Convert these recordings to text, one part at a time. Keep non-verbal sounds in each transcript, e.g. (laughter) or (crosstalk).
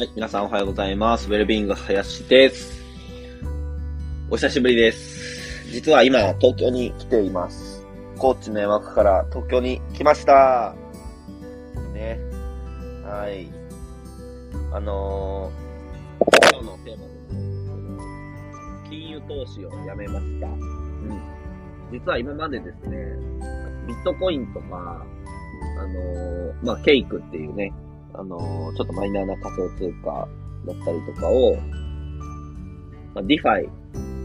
はい、皆さんおはようございます。ウェルビーイング林です。お久しぶりです。実は今、東京に来ています。高知の山から東京に来ました。ね。はい。あのー、今日のテーマです金融投資をやめました。うん。実は今までですね、ビットコインとか、あのー、まあ、ケイクっていうね、あのー、ちょっとマイナーな仮想通貨だったりとかを、まあ、 DeFi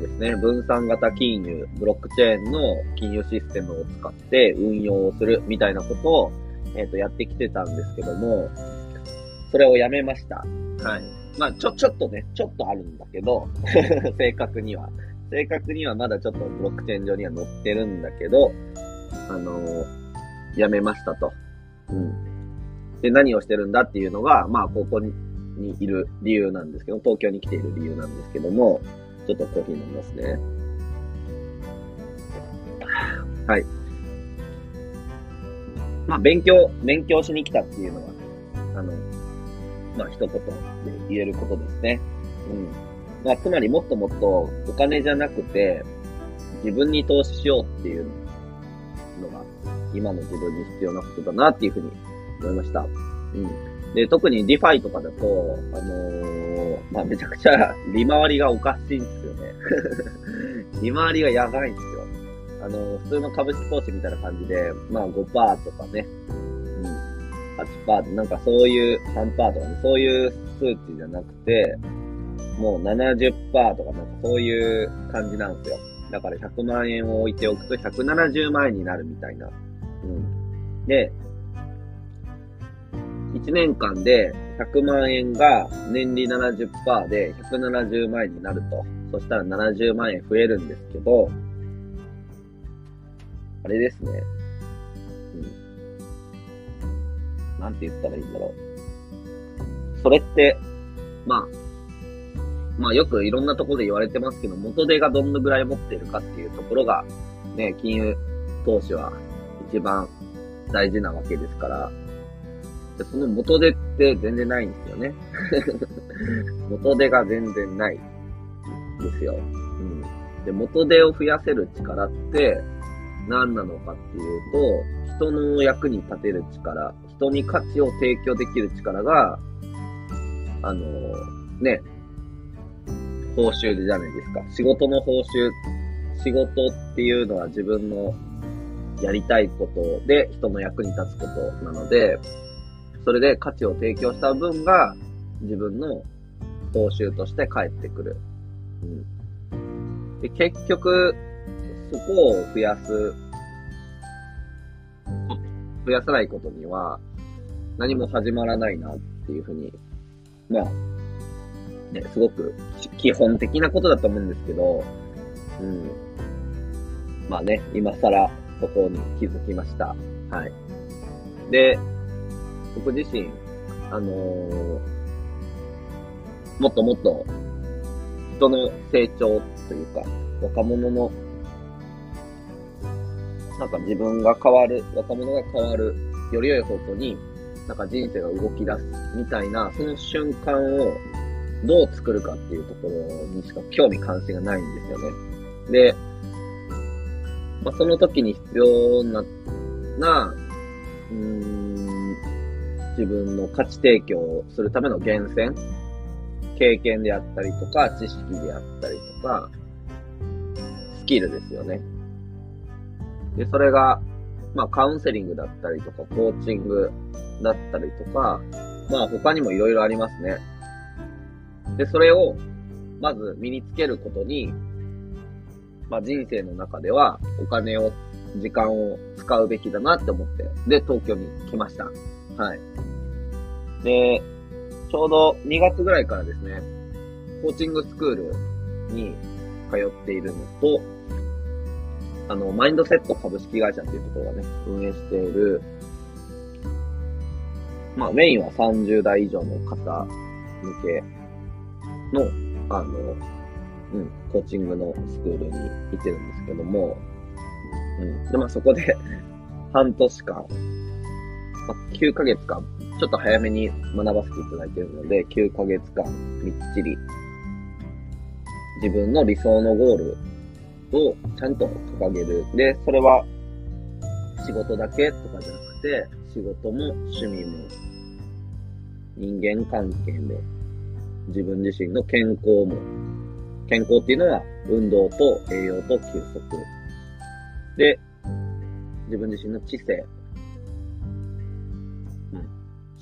ですね、分散型金融、ブロックチェーンの金融システムを使って運用をするみたいなことを、えっ、と、やってきてたんですけども、それをやめました。はい。まあ、ちょ、ちょっとね、ちょっとあるんだけど、(laughs) 正確には。正確にはまだちょっとブロックチェーン上には載ってるんだけど、あのーやめましたと。うん。で、何をしてるんだっていうのが、まあ、ここにいる理由なんですけど、東京に来ている理由なんですけども、ちょっとコーヒー飲みますね。はい。まあ、勉強、勉強しに来たっていうのは、あの、まあ、一言で言えることですね。うん。まあ、つまりもっともっとお金じゃなくて、自分に投資しようっていうのが、今の自分に必要なことだなっていうふうに思いました。うん。で、特に DeFi とかだと、あのー、まあ、めちゃくちゃ利回りがおかしいんですよね。(laughs) 利回りがやばいんですよ。あのー、普通の株式投資みたいな感じで、まあ5%とかね、うん、8%なんかそういう3%とかね、そういう数値じゃなくて、もう70%とかなんかそういう感じなんですよ。だから100万円を置いておくと170万円になるみたいな。うん。で、1年間で100万円が年利70%で170万円になると。そしたら70万円増えるんですけど、あれですね。うん。なんて言ったらいいんだろう。それって、まあ、まあよくいろんなところで言われてますけど、元手がどのぐらい持っているかっていうところが、ね、金融投資は一番大事なわけですから、でその元手って全然ないんですよね。(laughs) 元手が全然ないんですよ。うん。で、元手を増やせる力って何なのかっていうと、人の役に立てる力、人に価値を提供できる力が、あのね、報酬じゃないですか。仕事の報酬、仕事っていうのは自分のやりたいことで人の役に立つことなので、それで価値を提供した分が自分の報酬として返ってくる。うん、で結局、そこを増やす、増やさないことには何も始まらないなっていうふうに、まあ、ね、すごく基本的なことだと思うんですけど、うん。まあね、今更そこに気づきました。はい。で、僕自身、あのー、もっともっと人の成長というか、若者の、なんか自分が変わる、若者が変わる、より良い方向に、なんか人生が動き出すみたいな、その瞬間をどう作るかっていうところにしか興味関心がないんですよね。で、まあ、その時に必要な、な、うん、自分の価値提供をするための源泉経験であったりとか、知識であったりとか、スキルですよね。で、それが、まあ、カウンセリングだったりとか、コーチングだったりとか、まあ、他にもいろいろありますね。で、それを、まず身につけることに、まあ、人生の中ではお金を、時間を使うべきだなって思って、で、東京に来ました。はい。で、ちょうど2月ぐらいからですね、コーチングスクールに通っているのと、あの、マインドセット株式会社っていうところがね、運営している、まあ、メインは30代以上の方向けの、あの、うん、コーチングのスクールに行ってるんですけども、うん。で、まあそこで半年間、まあ、9ヶ月間、ちょっと早めに学ばせていただいているので、9ヶ月間みっちり自分の理想のゴールをちゃんと掲げる。で、それは仕事だけとかじゃなくて、仕事も趣味も人間関係も自分自身の健康も健康っていうのは運動と栄養と休息。で、自分自身の知性。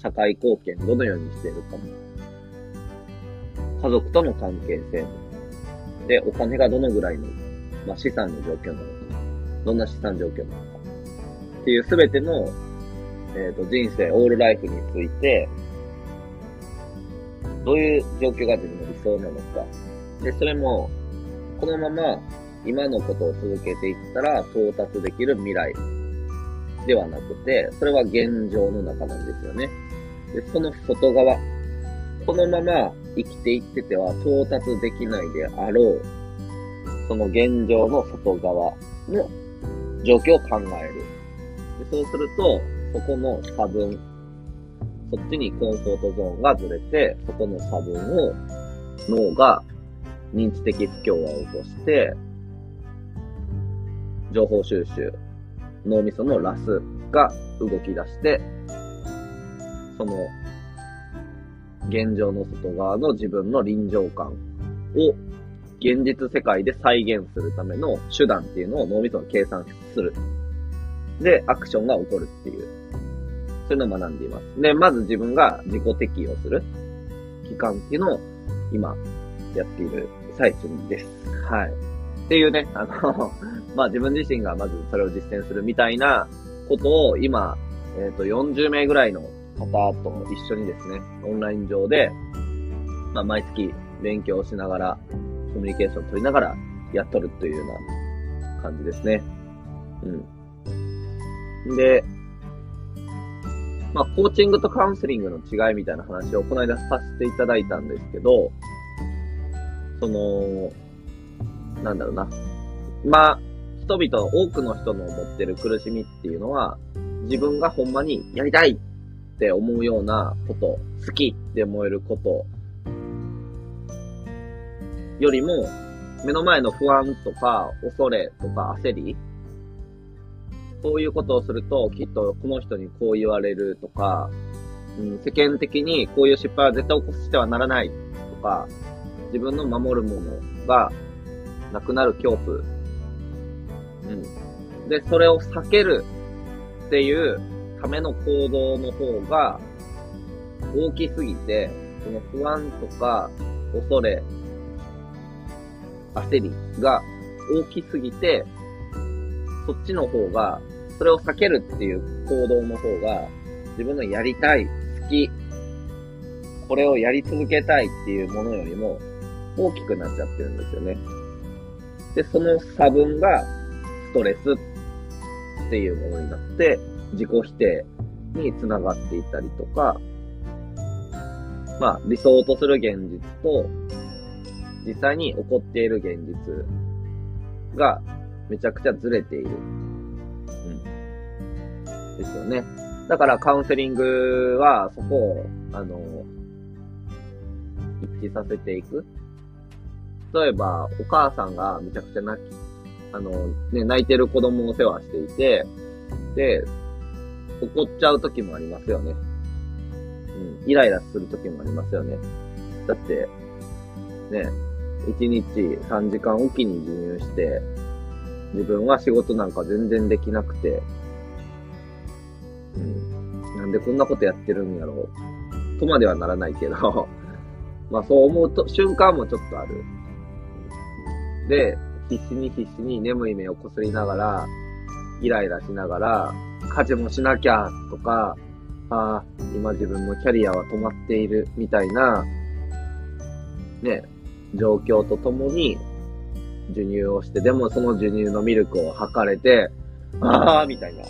社会貢献どのようにしているかも。家族との関係性も。で、お金がどのぐらいの、まあ、資産の状況なのか。どんな資産状況なのか。っていうすべての、えっ、ー、と、人生、オールライフについて、どういう状況が自分の理想なのか。で、それも、このまま今のことを続けていったら到達できる未来ではなくて、それは現状の中なんですよね。で、その外側、このまま生きていってては到達できないであろう、その現状の外側の状況を考える。でそうすると、そこの差分、そっちにコンフォートゾーンがずれて、そこの差分を脳が認知的不協和を起こして、情報収集、脳みそのラスが動き出して、その、現状の外側の自分の臨場感を現実世界で再現するための手段っていうのを脳みそが計算する。で、アクションが起こるっていう。そういうのを学んでいます。で、まず自分が自己適用する期間っていうのを今やっている最中です。はい。っていうね、あの (laughs) ま自分自身がまずそれを実践するみたいなことを今、えっ、ー、と、40名ぐらいの方と一緒にですね、オンライン上で、まあ毎月勉強しながら、コミュニケーション取りながらやっとるというような感じですね。うん。で、まあ、コーチングとカウンセリングの違いみたいな話をこの間させていただいたんですけど、その、なんだろうな。まあ、人々、多くの人の持ってる苦しみっていうのは、自分がほんまにやりたいって思うようなこと、好きって思えることよりも、目の前の不安とか恐れとか焦り、そういうことをすると、きっとこの人にこう言われるとか、うん、世間的にこういう失敗は絶対起こしてはならないとか、自分の守るものがなくなる恐怖。うん。で、それを避けるっていうための行動の方が大きすぎて、その不安とか恐れ、焦りが大きすぎて、そっちの方が、それを避けるっていう行動の方が、自分のやりたい、好き、これをやり続けたいっていうものよりも、大きくなっちゃってるんですよね。で、その差分がストレスっていうものになって、自己否定につながっていたりとか、まあ、理想とする現実と、実際に起こっている現実がめちゃくちゃずれている。うん。ですよね。だからカウンセリングはそこを、あの、一致させていく。例えば、お母さんがめちゃくちゃ泣き、あの、ね、泣いてる子供を世話していて、で、怒っちゃう時もありますよね。うん、イライラする時もありますよね。だって、ね、1日3時間おきに授乳して、自分は仕事なんか全然できなくて、うん、なんでこんなことやってるんやろう、とまではならないけど (laughs) まあそう思うと、瞬間もちょっとある。で、必死に必死に眠い目をこすりながら、イライラしながら、家事もしなきゃとか、ああ、今自分のキャリアは止まっているみたいな、ね、状況とともに、授乳をして、でもその授乳のミルクを測れて、ああ、みたいな。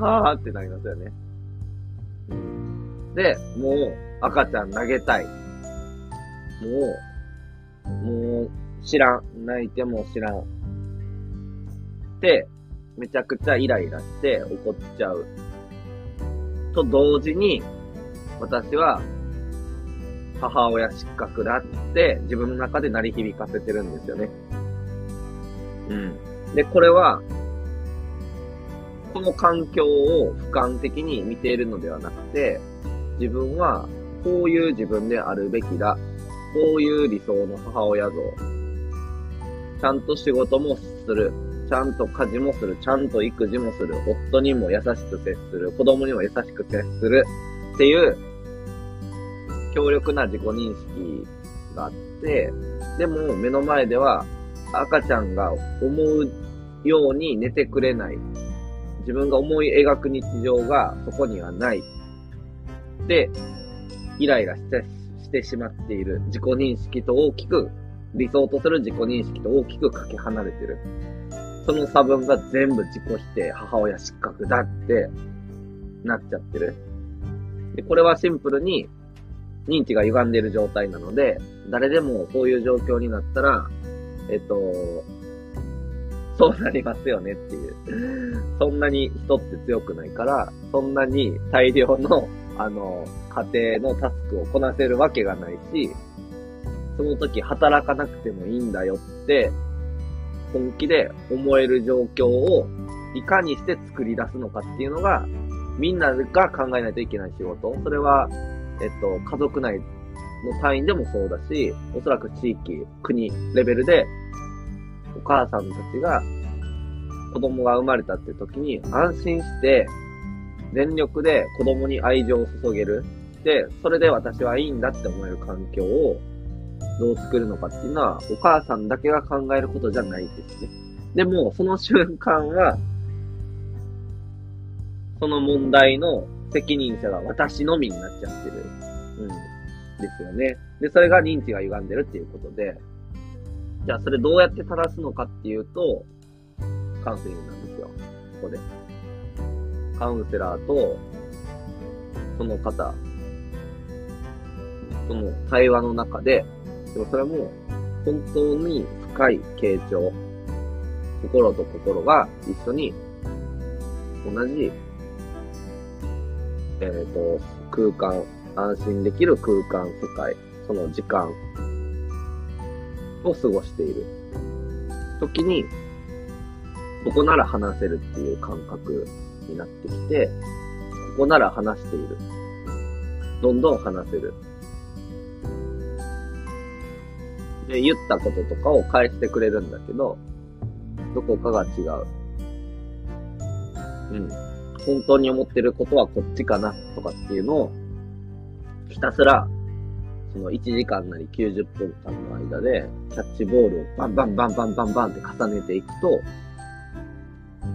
(laughs) ああってなりますよね。で、もう赤ちゃん投げたい。もうもう、知らん。泣いても知らん。ってめちゃくちゃイライラして怒っちゃう。と同時に、私は母親失格だって自分の中で鳴り響かせてるんですよね。うん。で、これは、この環境を俯瞰的に見ているのではなくて、自分はこういう自分であるべきだ。こういう理想の母親像。ちゃんと仕事もする。ちゃんと家事もする。ちゃんと育児もする。夫にも優しく接する。子供にも優しく接する。っていう、強力な自己認識があって、でも目の前では赤ちゃんが思うように寝てくれない。自分が思い描く日常がそこにはない。で、イライラしてしてしまっている自己認識と大きく、理想とする自己認識と大きくかけ離れてる。その差分が全部自己否定、母親失格だってなっちゃってる。で、これはシンプルに認知が歪んでいる状態なので、誰でもそういう状況になったら、えっと、そうなりますよねっていう。そんなに人って強くないから、そんなに大量の、あの、家庭のタスクをこなせるわけがないし、その時働かなくてもいいんだよって、本気で思える状況をいかにして作り出すのかっていうのが、みんなが考えないといけない仕事。それは、えっと、家族内の単位でもそうだし、おそらく地域、国レベルで、お母さんたちが子供が生まれたって時に安心して全力で子供に愛情を注げる。で、それで私はいいんだって思える環境をどう作るのかっていうのは、お母さんだけが考えることじゃないですね。でも、その瞬間は、その問題の責任者が私のみになっちゃってる。うん。ですよね。で、それが認知が歪んでるっていうことで、じゃあそれどうやって正すのかっていうと、カウンセリングなんですよ。ここで。カウンセラーと、その方、その対話の中で、でもそれも本当に深い傾聴、心と心が一緒に同じえっ、ー、と、空間、安心できる空間、世界、その時間を過ごしている時に、ここなら話せるっていう感覚になってきて、ここなら話している。どんどん話せる。で、言ったこととかを返してくれるんだけど、どこかが違う。うん。本当に思ってることはこっちかなとかっていうのを、ひたすら、その1時間なり90分間の間で、キャッチボールをバンバンバンバンバンバンって重ねていくと、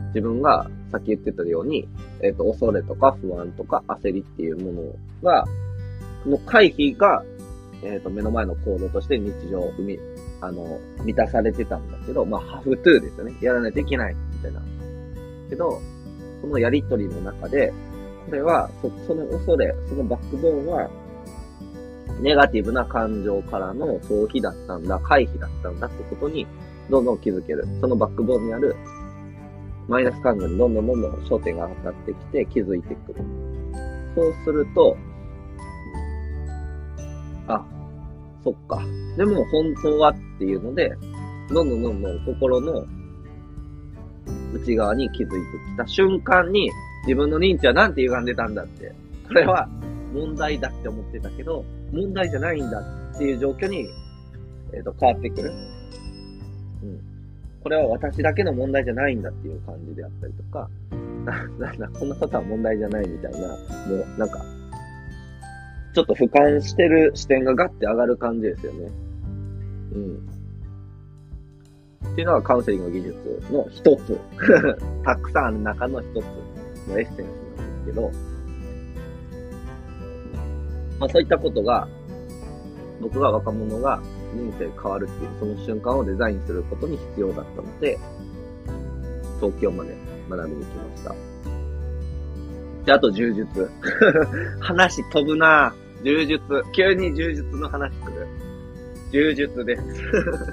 自分がさっき言ってたように、えっ、ー、と、恐れとか不安とか焦りっていうものが、の回避が、えっ、ー、と、目の前の行動として日常を生み、あの、満たされてたんだけど、まあ、ハフトゥーですよね。やらないといけない、みたいな。けど、そのやりとりの中で、これは、そ、その恐れ、そのバックボーンは、ネガティブな感情からの逃避だったんだ、回避だったんだってことに、どんどん気づける。そのバックボーンにある、マイナス感情にどんどんどんどん焦点が当たってきて気づいてくる。そうすると、あ、そっか。でも本当はっていうので、どんどんどんどん心の内側に気づいてきた瞬間に、自分の認知はなんて歪んでたんだって。これは問題だって思ってたけど、問題じゃないんだっていう状況に、えっ、ー、と、変わってくる。うん。これは私だけの問題じゃないんだっていう感じであったりとか、(laughs) な、(laughs) なんだ、こんなことは問題じゃないみたいな、もう、なんか、ちょっと俯瞰してる視点がガッて上がる感じですよね。うん。っていうのがカウンセリング技術の一つ。(laughs) たくさんある中の一つのエッセンスなんですけど、まあそういったことが、僕が若者が人生変わるっていう、その瞬間をデザインすることに必要だったので、東京まで学びに来ました。で、あと柔術。(laughs) 話飛ぶなぁ柔術。急に柔術の話する。柔術です。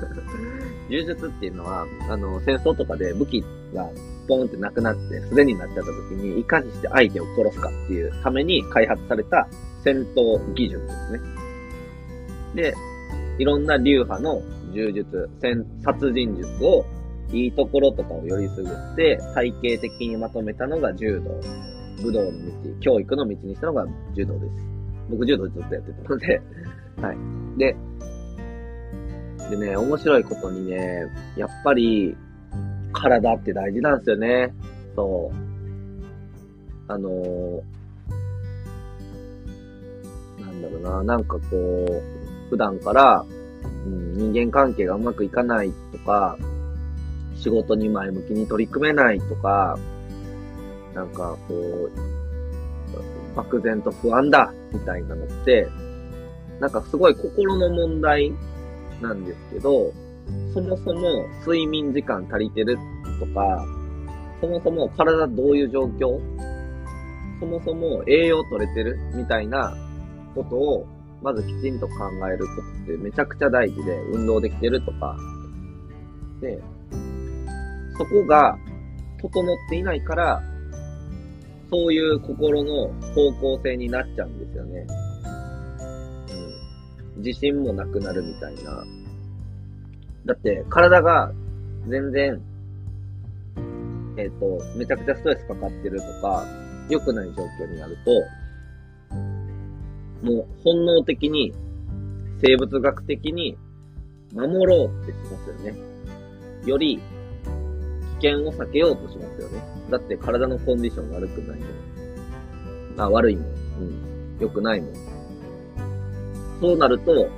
(laughs) 柔術っていうのは、あの、戦争とかで武器がポンってなくなって素手になっちゃった時に、いかにして相手を殺すかっていうために開発された戦闘技術ですね。で、いろんな流派の柔術、戦、殺人術を、いいところとかをよりすぐって、体系的にまとめたのが柔道。武道の道、教育の道にしたのが柔道です。僕柔道ずっとやってたのではい。で、でね、面白いことにね、やっぱり、体って大事なんですよね。そう。あのー、なんだろうな、なんかこう、普段から、うん、人間関係がうまくいかないとか、仕事に前向きに取り組めないとか、なんかこう、漠然と不安だみたいなのって、なんかすごい心の問題なんですけど、そもそも睡眠時間足りてるとか、そもそも体どういう状況そもそも栄養取れてるみたいなことを、まずきちんと考えることってめちゃくちゃ大事で、運動できてるとか、で、そこが整っていないから、そういう心の方向性になっちゃうんですよね。うん。自信もなくなるみたいな。だって、体が全然、えっ、ー、と、めちゃくちゃストレスかかってるとか、良くない状況になると、もう本能的に、生物学的に、守ろうってしますよね。より、険を避けようとしますよね。だって体のコンディション悪くないもん。あ、悪いもん。うん。良くないもん。そうなると、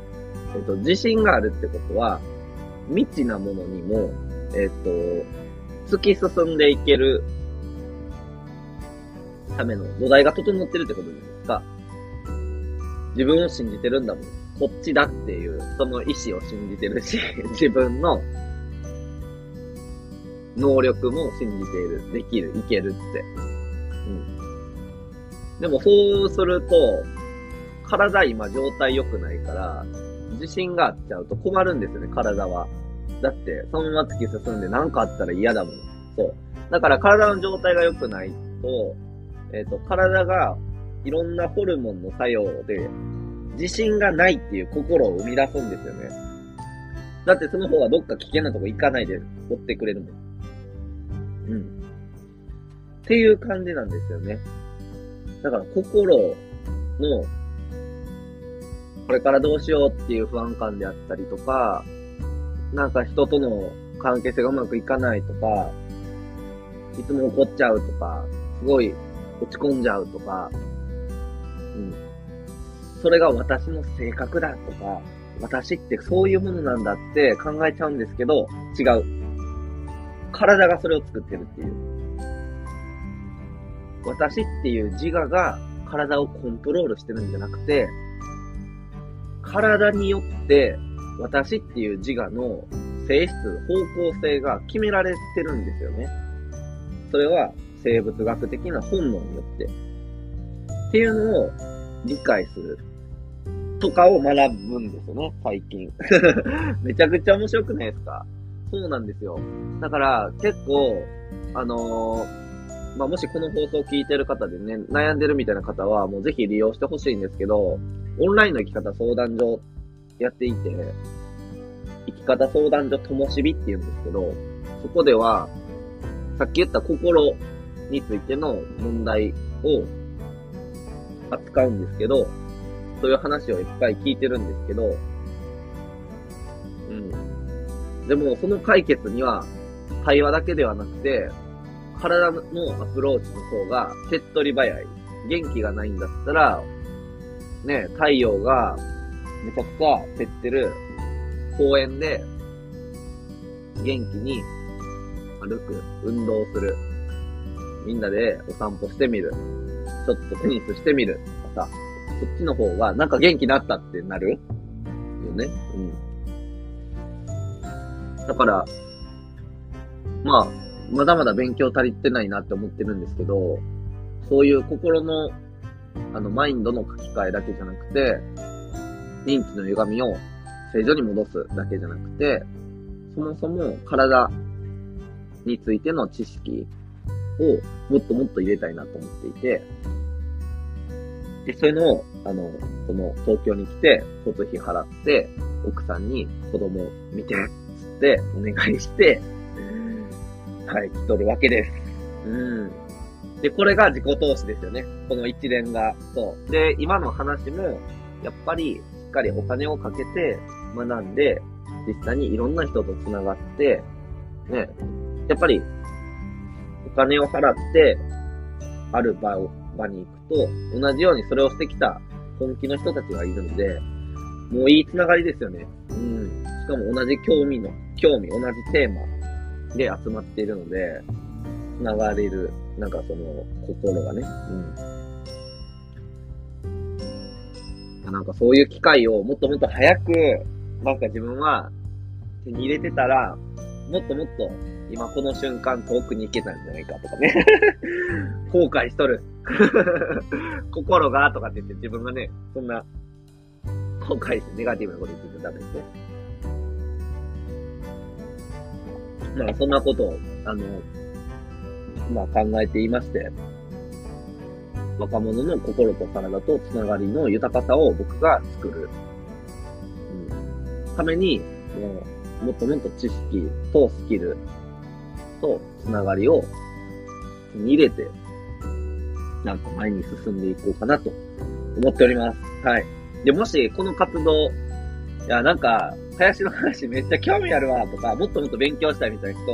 えっ、と、自信があるってことは、未知なものにも、えっ、と、突き進んでいけるための土台が整ってるってことじゃないですか。自分を信じてるんだもん。こっちだっていう、その意志を信じてるし、(laughs) 自分の能力も信じている。できる。いけるって。うん。でもそうすると、体今状態良くないから、自信があっちゃうと困るんですよね、体は。だって、そのまま突き進んで何かあったら嫌だもん。そう。だから体の状態が良くないと、えっ、ー、と、体がいろんなホルモンの作用で、自信がないっていう心を生み出すんですよね。だってその方がどっか危険なとこ行かないで追ってくれるもん。うん。っていう感じなんですよね。だから心のこれからどうしようっていう不安感であったりとか、なんか人との関係性がうまくいかないとか、いつも怒っちゃうとか、すごい落ち込んじゃうとか、うん。それが私の性格だとか、私ってそういうものなんだって考えちゃうんですけど、違う。体がそれを作ってるっていう。私っていう自我が体をコントロールしてるんじゃなくて、体によって私っていう自我の性質、方向性が決められてるんですよね。それは生物学的な本能によって。っていうのを理解する。とかを学ぶんですよね、最近。(laughs) めちゃくちゃ面白くないですか？そうなんですよ。だから結構、あのーまあ、もしこの放送を聞いてる方でね、悩んでるみたいな方は、もうぜひ利用してほしいんですけど、オンラインの生き方相談所やっていて、生き方相談所ともしびって言うんですけど、そこでは、さっき言った心についての問題を扱うんですけど、そういう話をいっぱい聞いてるんですけど、うん。でも、その解決には、対話だけではなくて、体のアプローチの方が手っ取り早い。元気がないんだったら、ね、太陽がめちゃくちゃ照ってる公園で、元気に歩く、運動する。みんなでお散歩してみる。ちょっとテニスしてみる。とかさ、そっちの方がなんか元気になったってなるよね。うん。だから、まあ、まだまだ勉強足りてないなって思ってるんですけど、そういう心の、あの、マインドの書き換えだけじゃなくて、認知の歪みを正常に戻すだけじゃなくて、そもそも体についての知識をもっともっと入れたいなと思っていて、で、そういうのを、あの、この東京に来て、交通費払って、奥さんに子供を見て、ってお願いして、はい、来とるわけです。うん。で、これが自己投資ですよね。この一連が。そう。で、今の話も、やっぱり、しっかりお金をかけて学んで、実際にいろんな人と繋がって、ね、やっぱり、お金を払って、ある場を、場に行くと、同じようにそれをしてきた本気の人たちがいるので、もういいつながりですよね。うん。しかも同じ興味の、興味、同じテーマで集まっているので、つながれる、なんかその、心がね。うん。なんかそういう機会をもっともっと早く、なんか自分は手に入れてたら、もっともっと今この瞬間遠くに行けたんじゃないかとかね (laughs) 後悔しとる (laughs) 心がとかって言って自分がね、そんな後悔してネガティブなこと言ってたダメですね。まあそんなことを、あの、まあ考えていまして、若者の心と体とつながりの豊かさを僕が作る、うん、ために、もう、もっともっと知識とスキルとつながりを手に入れて、なんか前に進んでいこうかなと思っております。はい。で、もし、この活動、いや、なんか、林の話めっちゃ興味あるわ、とか、もっともっと勉強したいみたいな人、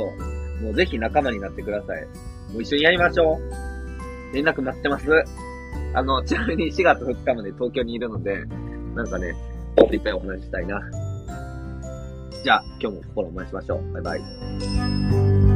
もうぜひ仲間になってください。もう一緒にやりましょう。連絡待ってます。あの、ちなみに4月2日まで東京にいるので、なんかね、もっといっぱいお話ししたいな。じゃあ、今日も心をお待ちしましょう。バイバイ。